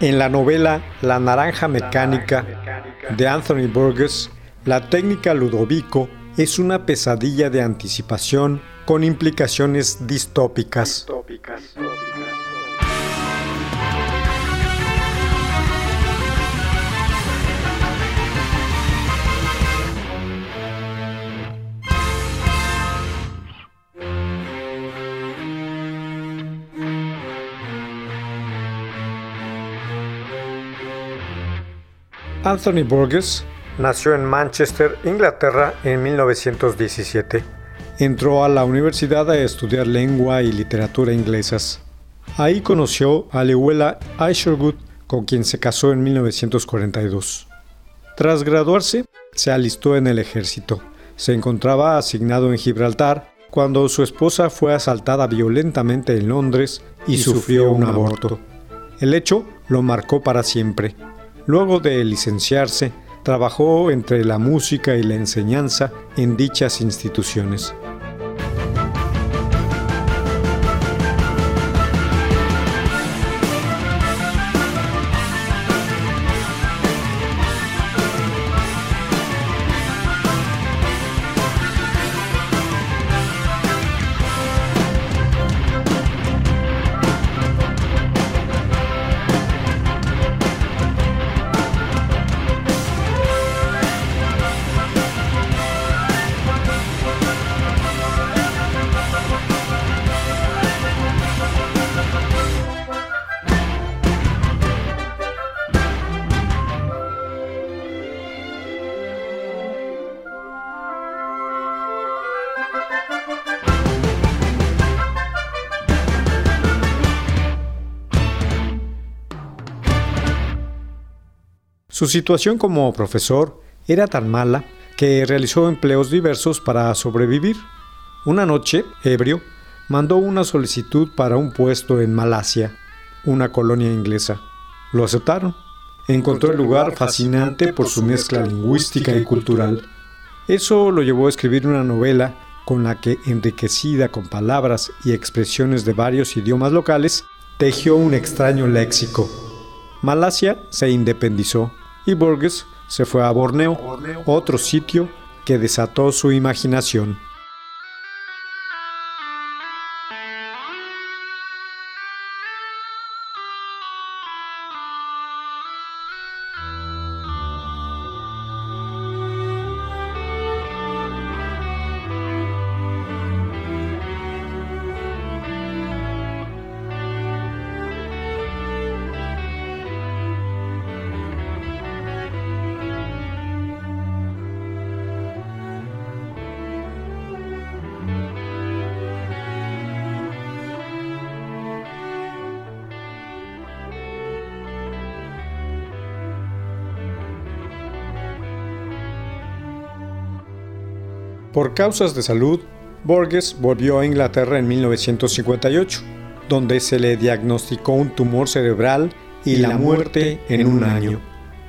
En la novela La naranja mecánica de Anthony Burgess, la técnica Ludovico es una pesadilla de anticipación con implicaciones distópicas. Anthony Burgess nació en Manchester, Inglaterra, en 1917. Entró a la universidad a estudiar lengua y literatura inglesas. Ahí conoció a Lewella Isherwood, con quien se casó en 1942. Tras graduarse, se alistó en el ejército. Se encontraba asignado en Gibraltar cuando su esposa fue asaltada violentamente en Londres y, sufrió un aborto. El hecho lo marcó para siempre. Luego de licenciarse, trabajó entre la música y la enseñanza en dichas instituciones. Su situación como profesor era tan mala que realizó empleos diversos para sobrevivir. Una noche, ebrio, mandó una solicitud para un puesto en Malasia, una colonia inglesa. Lo aceptaron. Encontró el lugar fascinante por su mezcla lingüística y cultural. Eso lo llevó a escribir una novela con la que, enriquecida con palabras y expresiones de varios idiomas locales, tejió un extraño léxico. Malasia se independizó y Burgess se fue a Borneo, otro sitio que desató su imaginación. Causas de salud, Borges volvió a Inglaterra en 1958, donde se le diagnosticó un tumor cerebral y la muerte en un año.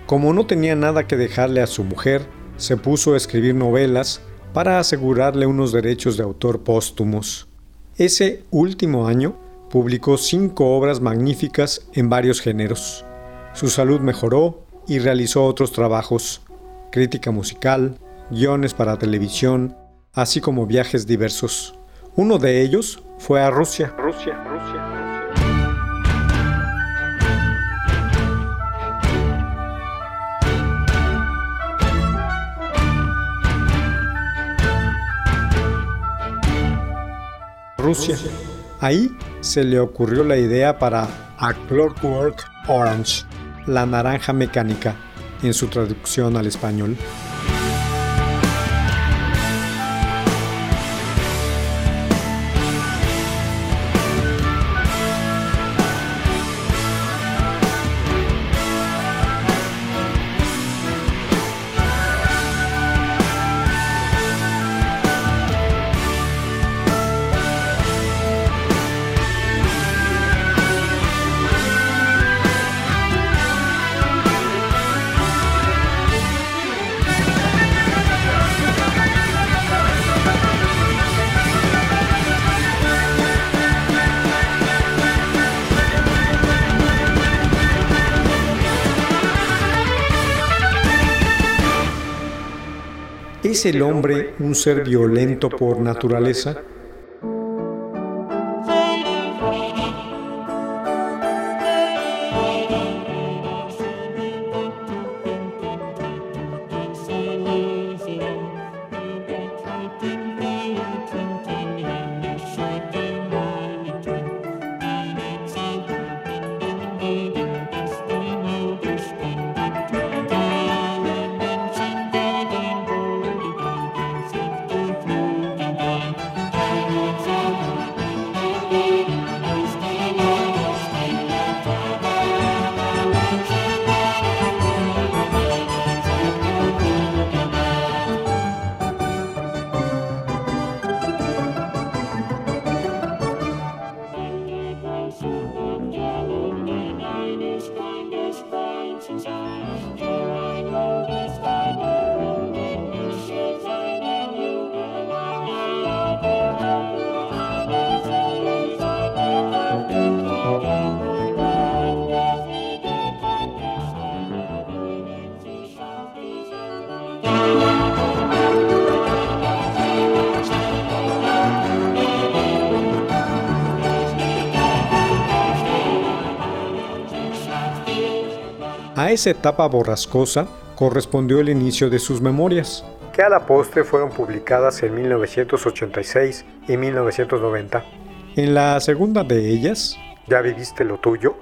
Como no tenía nada que dejarle a su mujer, se puso a escribir novelas para asegurarle unos derechos de autor póstumos. Ese último año publicó cinco obras magníficas en varios géneros. Su salud mejoró y realizó otros trabajos, crítica musical, guiones para televisión, así como viajes diversos. Uno de ellos fue a Rusia. Rusia, Rusia. Rusia. Ahí se le ocurrió la idea para A Clockwork Orange, la naranja mecánica, en su traducción al español. ¿Es el hombre un ser violento por naturaleza? A esa etapa borrascosa correspondió el inicio de sus memorias, que a la postre fueron publicadas en 1986 y 1990. En la segunda de ellas, ¿Ya viviste lo tuyo?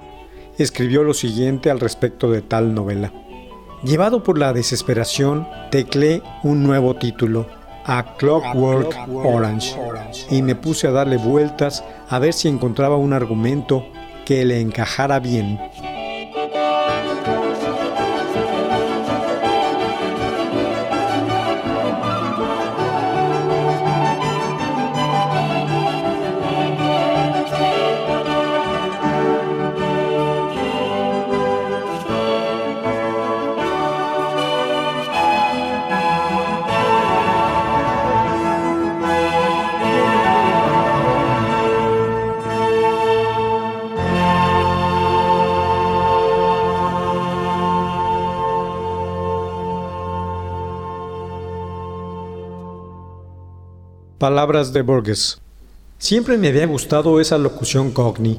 escribió lo siguiente al respecto de tal novela. Llevado por la desesperación, teclé un nuevo título, A Clockwork Orange, y me puse a darle vueltas a ver si encontraba un argumento que le encajara bien. Palabras de Borges. Siempre me había gustado esa locución cogni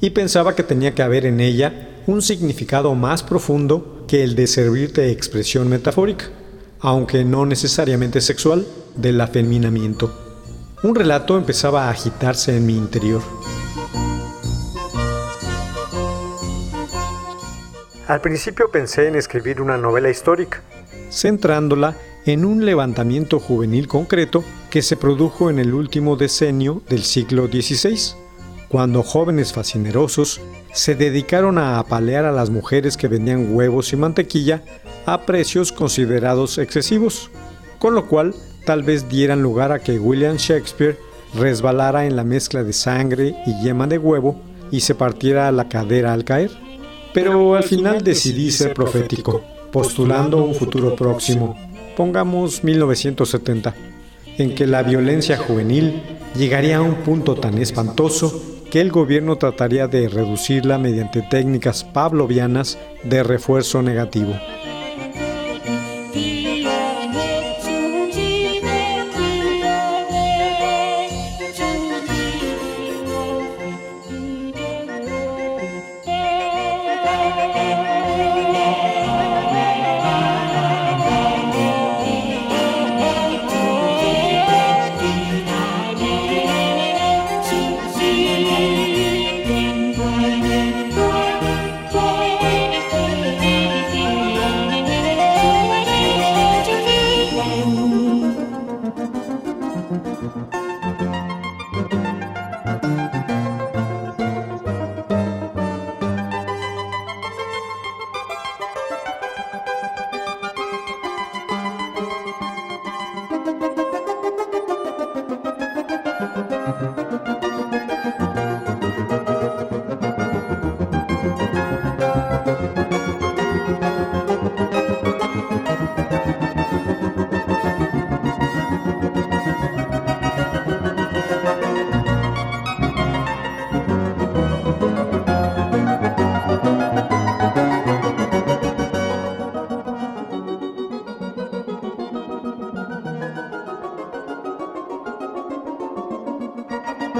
y pensaba que tenía que haber en ella un significado más profundo que el de servir de expresión metafórica, aunque no necesariamente sexual, del afeminamiento. Un relato empezaba a agitarse en mi interior. Al principio pensé en escribir una novela histórica, centrándola en un levantamiento juvenil concreto que se produjo en el último decenio del siglo XVI, cuando jóvenes fascinerosos se dedicaron a apalear a las mujeres que vendían huevos y mantequilla a precios considerados excesivos, con lo cual tal vez dieran lugar a que William Shakespeare resbalara en la mezcla de sangre y yema de huevo y se partiera la cadera al caer. Pero al final decidí ser profético, postulando un futuro próximo. pongamos 1970, en que la violencia juvenil llegaría a un punto tan espantoso que el gobierno trataría de reducirla mediante técnicas pavlovianas de refuerzo negativo.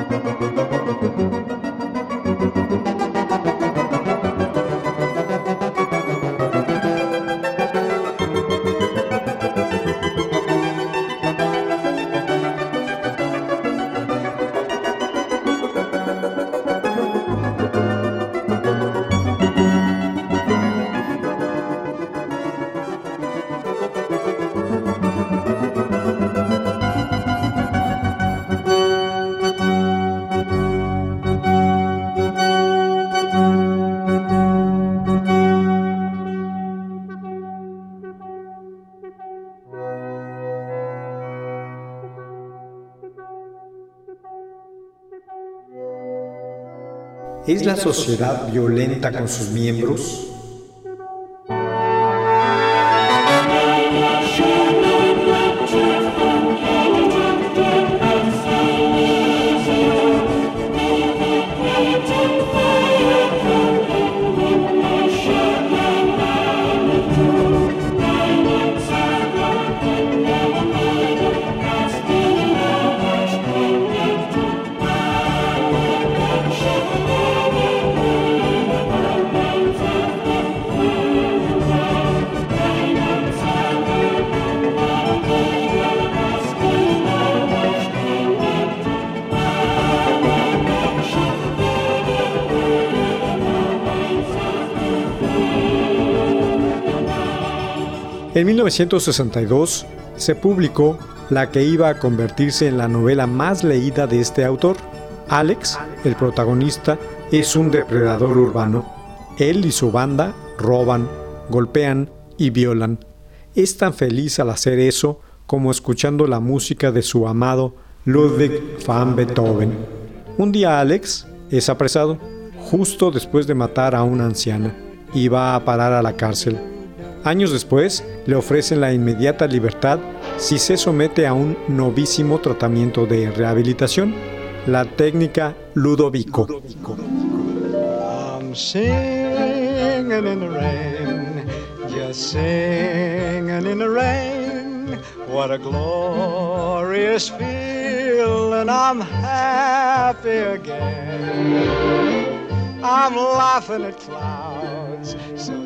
Thank you. ¿Es la sociedad violenta con sus miembros? En 1962 se publicó la que iba a convertirse en la novela más leída de este autor. Alex, el protagonista, es un depredador urbano. Él y su banda roban, golpean y violan. Es tan feliz al hacer eso como escuchando la música de su amado Ludwig van Beethoven. Un día Alex es apresado, justo después de matar a una anciana, y va a parar a la cárcel. Años después, le ofrecen la inmediata libertad si se somete a un novísimo tratamiento de rehabilitación, la técnica Ludovico. What a glorious feeling, I'm happy again. I'm laughing at clouds so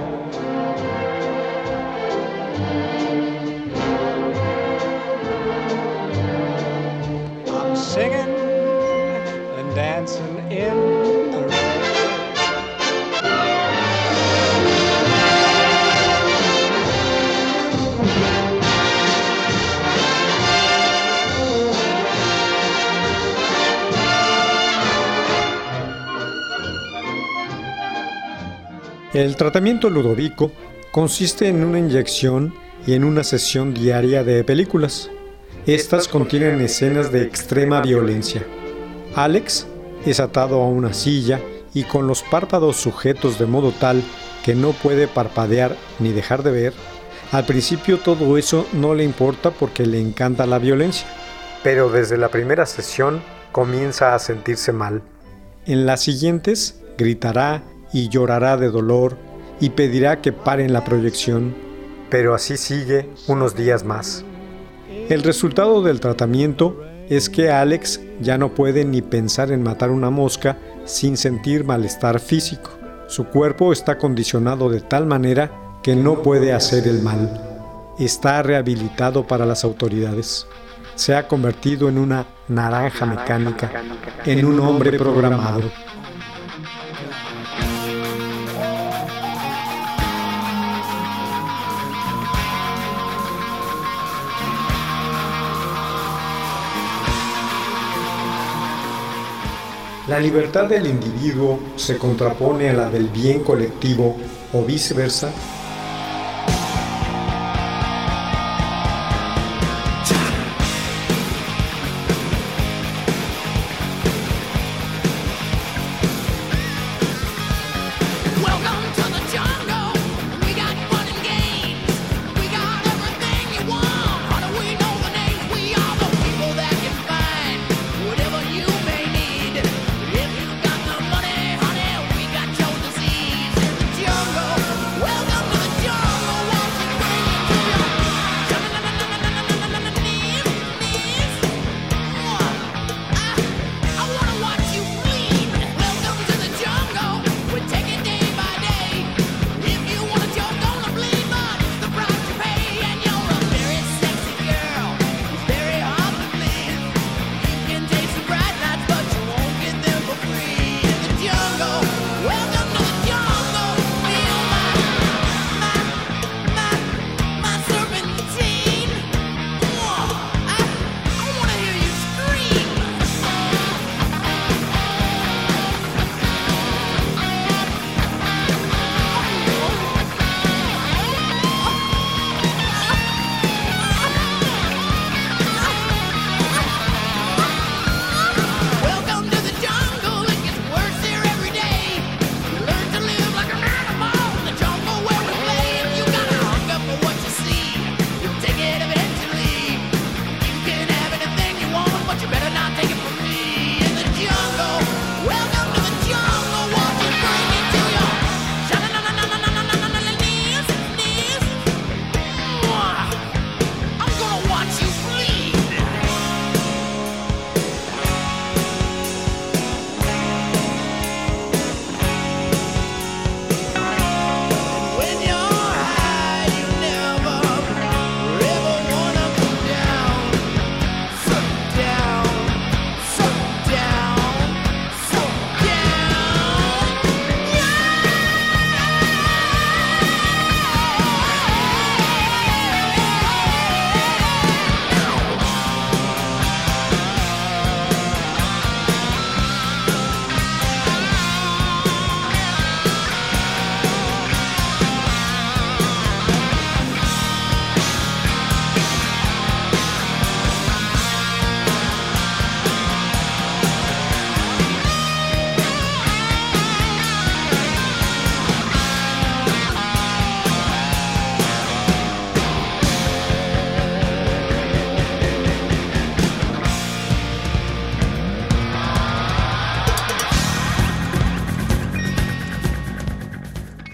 El tratamiento ludovico consiste en una inyección y en una sesión diaria de películas. Estas contienen escenas de extrema violencia. Alex es atado a una silla y con los párpados sujetos de modo tal que no puede parpadear ni dejar de ver. Al principio todo eso no le importa porque le encanta la violencia, pero desde la primera sesión comienza a sentirse mal. En las siguientes gritará y llorará de dolor y pedirá que paren la proyección, pero así sigue unos días más. El resultado del tratamiento es que Alex ya no puede ni pensar en matar una mosca sin sentir malestar físico. Su cuerpo está condicionado de tal manera que no puede hacer el mal. Está rehabilitado para las autoridades. Se ha convertido en una naranja mecánica, en un hombre programado. La libertad del individuo se contrapone a la del bien colectivo o viceversa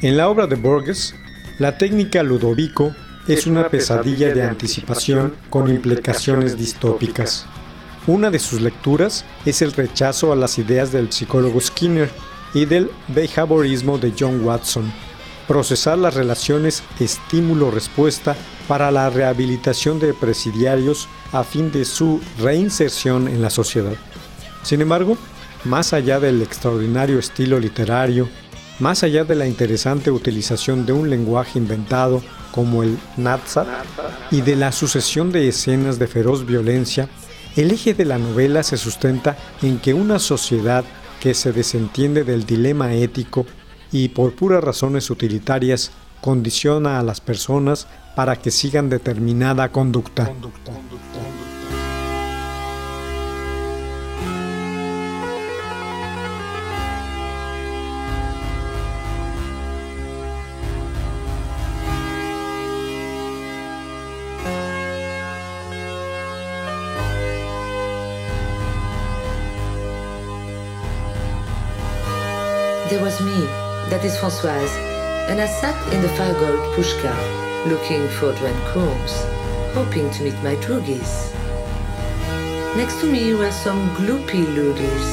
En la obra de Borges, la técnica Ludovico es una pesadilla de anticipación con implicaciones distópicas. Una de sus lecturas es el rechazo a las ideas del psicólogo Skinner y del behaviorismo de John Watson, procesar las relaciones estímulo-respuesta para la rehabilitación de presidiarios a fin de su reinserción en la sociedad. Sin embargo, más allá del extraordinario estilo literario más allá de la interesante utilización de un lenguaje inventado como el Natsat y de la sucesión de escenas de feroz violencia, el eje de la novela se sustenta en que una sociedad que se desentiende del dilema ético y por puras razones utilitarias condiciona a las personas para que sigan determinada conducta. There was me, that is Françoise. and I sat in the Fargold pushka, looking for Dwen Combs, hoping to meet my droogies. Next to me were some gloopy loodles.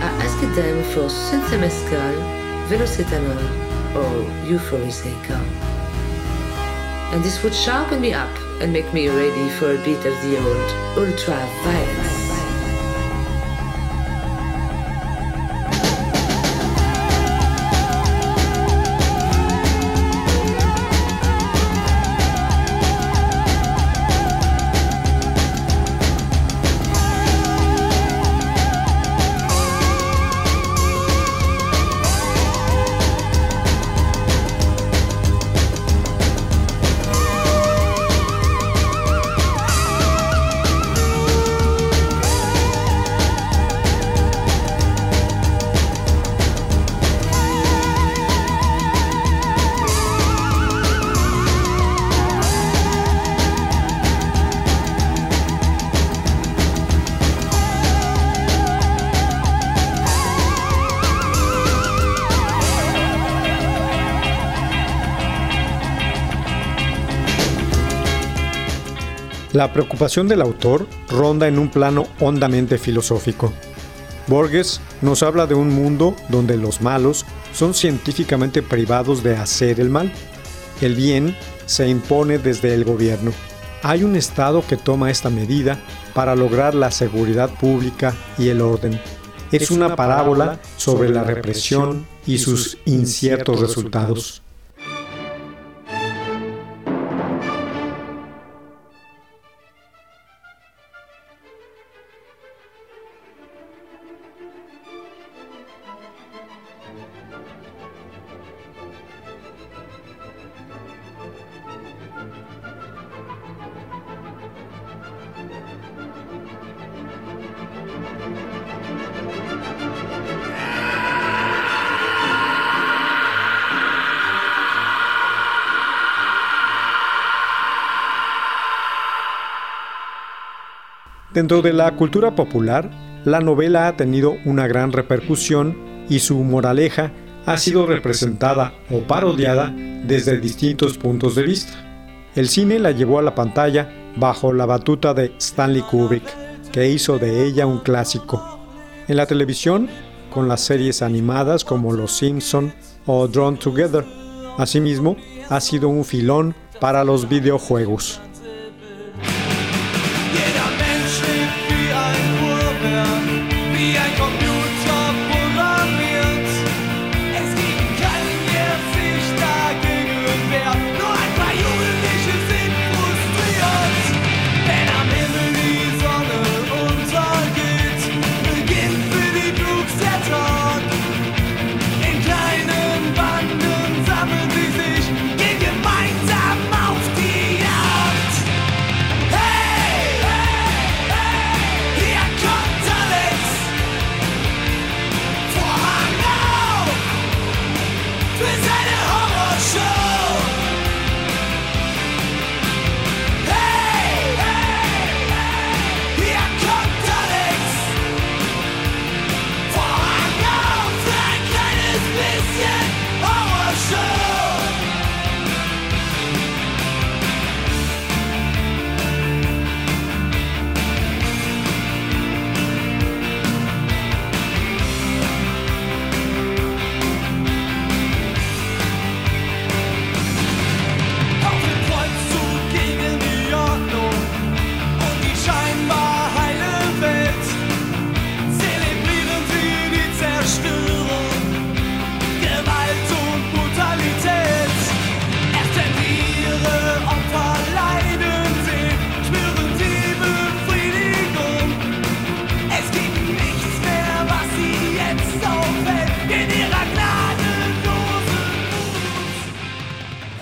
I asked them for synthemescal, velocetanol, or euphoriseca. And this would sharpen me up and make me ready for a bit of the old ultra La preocupación del autor ronda en un plano hondamente filosófico. Borges nos habla de un mundo donde los malos son científicamente privados de hacer el mal. El bien se impone desde el gobierno. Hay un Estado que toma esta medida para lograr la seguridad pública y el orden. Es una parábola sobre la represión y sus inciertos resultados. Dentro de la cultura popular, la novela ha tenido una gran repercusión y su moraleja ha sido representada o parodiada desde distintos puntos de vista. El cine la llevó a la pantalla bajo la batuta de Stanley Kubrick, que hizo de ella un clásico. En la televisión, con las series animadas como Los Simpson o Drawn Together. Asimismo, ha sido un filón para los videojuegos.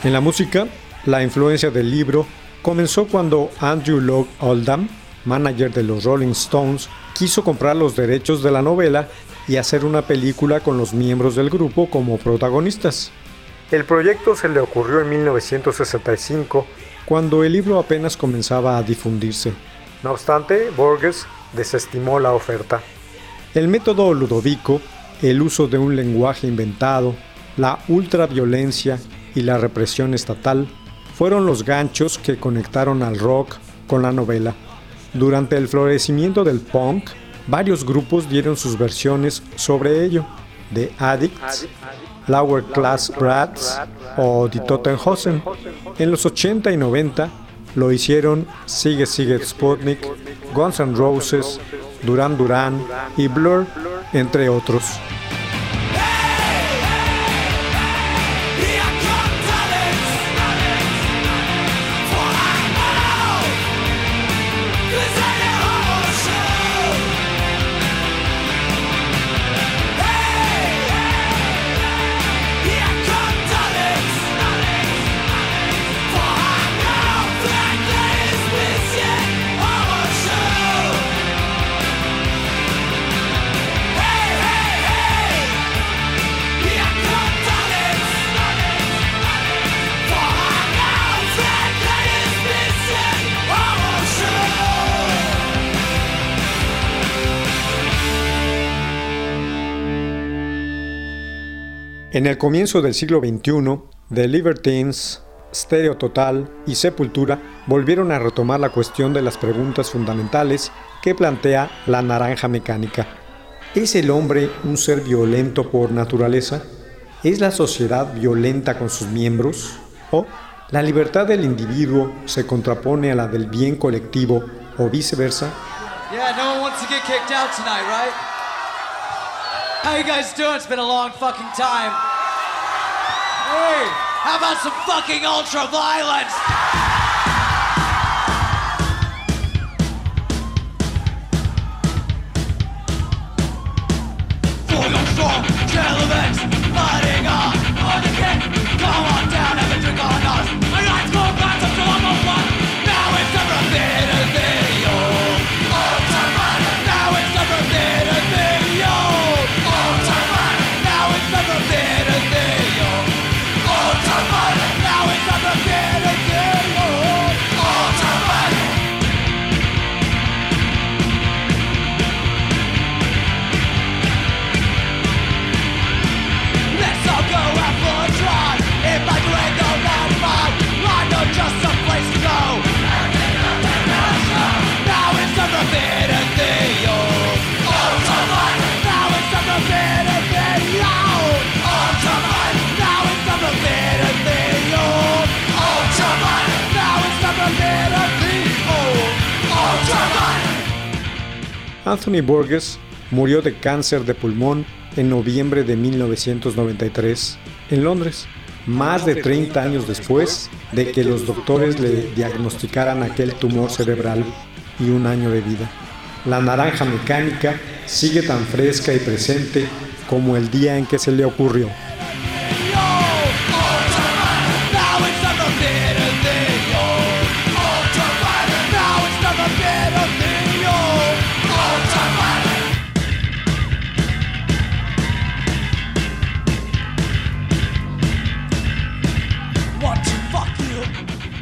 En la música, la influencia del libro comenzó cuando Andrew Loog Oldham, manager de los Rolling Stones, quiso comprar los derechos de la novela y hacer una película con los miembros del grupo como protagonistas. El proyecto se le ocurrió en 1965, cuando el libro apenas comenzaba a difundirse. No obstante, Borges desestimó la oferta. El método ludovico, el uso de un lenguaje inventado, la ultraviolencia y la represión estatal fueron los ganchos que conectaron al rock con la novela. Durante el florecimiento del punk, varios grupos dieron sus versiones sobre ello, The Addicts, Lower Class Brats o Die Tottenhosen. En los 80 y 90 lo hicieron Sigue Sigue Sputnik, Guns N' Roses, Duran Duran y Blur, entre otros. En el comienzo del siglo XXI, The Libertines, Stereo Total y Sepultura volvieron a retomar la cuestión de las preguntas fundamentales que plantea la naranja mecánica. ¿Es el hombre un ser violento por naturaleza? ¿Es la sociedad violenta con sus miembros? ¿O la libertad del individuo se contrapone a la del bien colectivo o viceversa? How you guys doing? It's been a long fucking time. Hey, how about some fucking ultra violence? For your strong elements, fighting on, on the kick. Come on down, Anthony Burgess murió de cáncer de pulmón en noviembre de 1993 en Londres, más de 30 años después de que los doctores le diagnosticaran aquel tumor cerebral y un año de vida. La naranja mecánica sigue tan fresca y presente como el día en que se le ocurrió.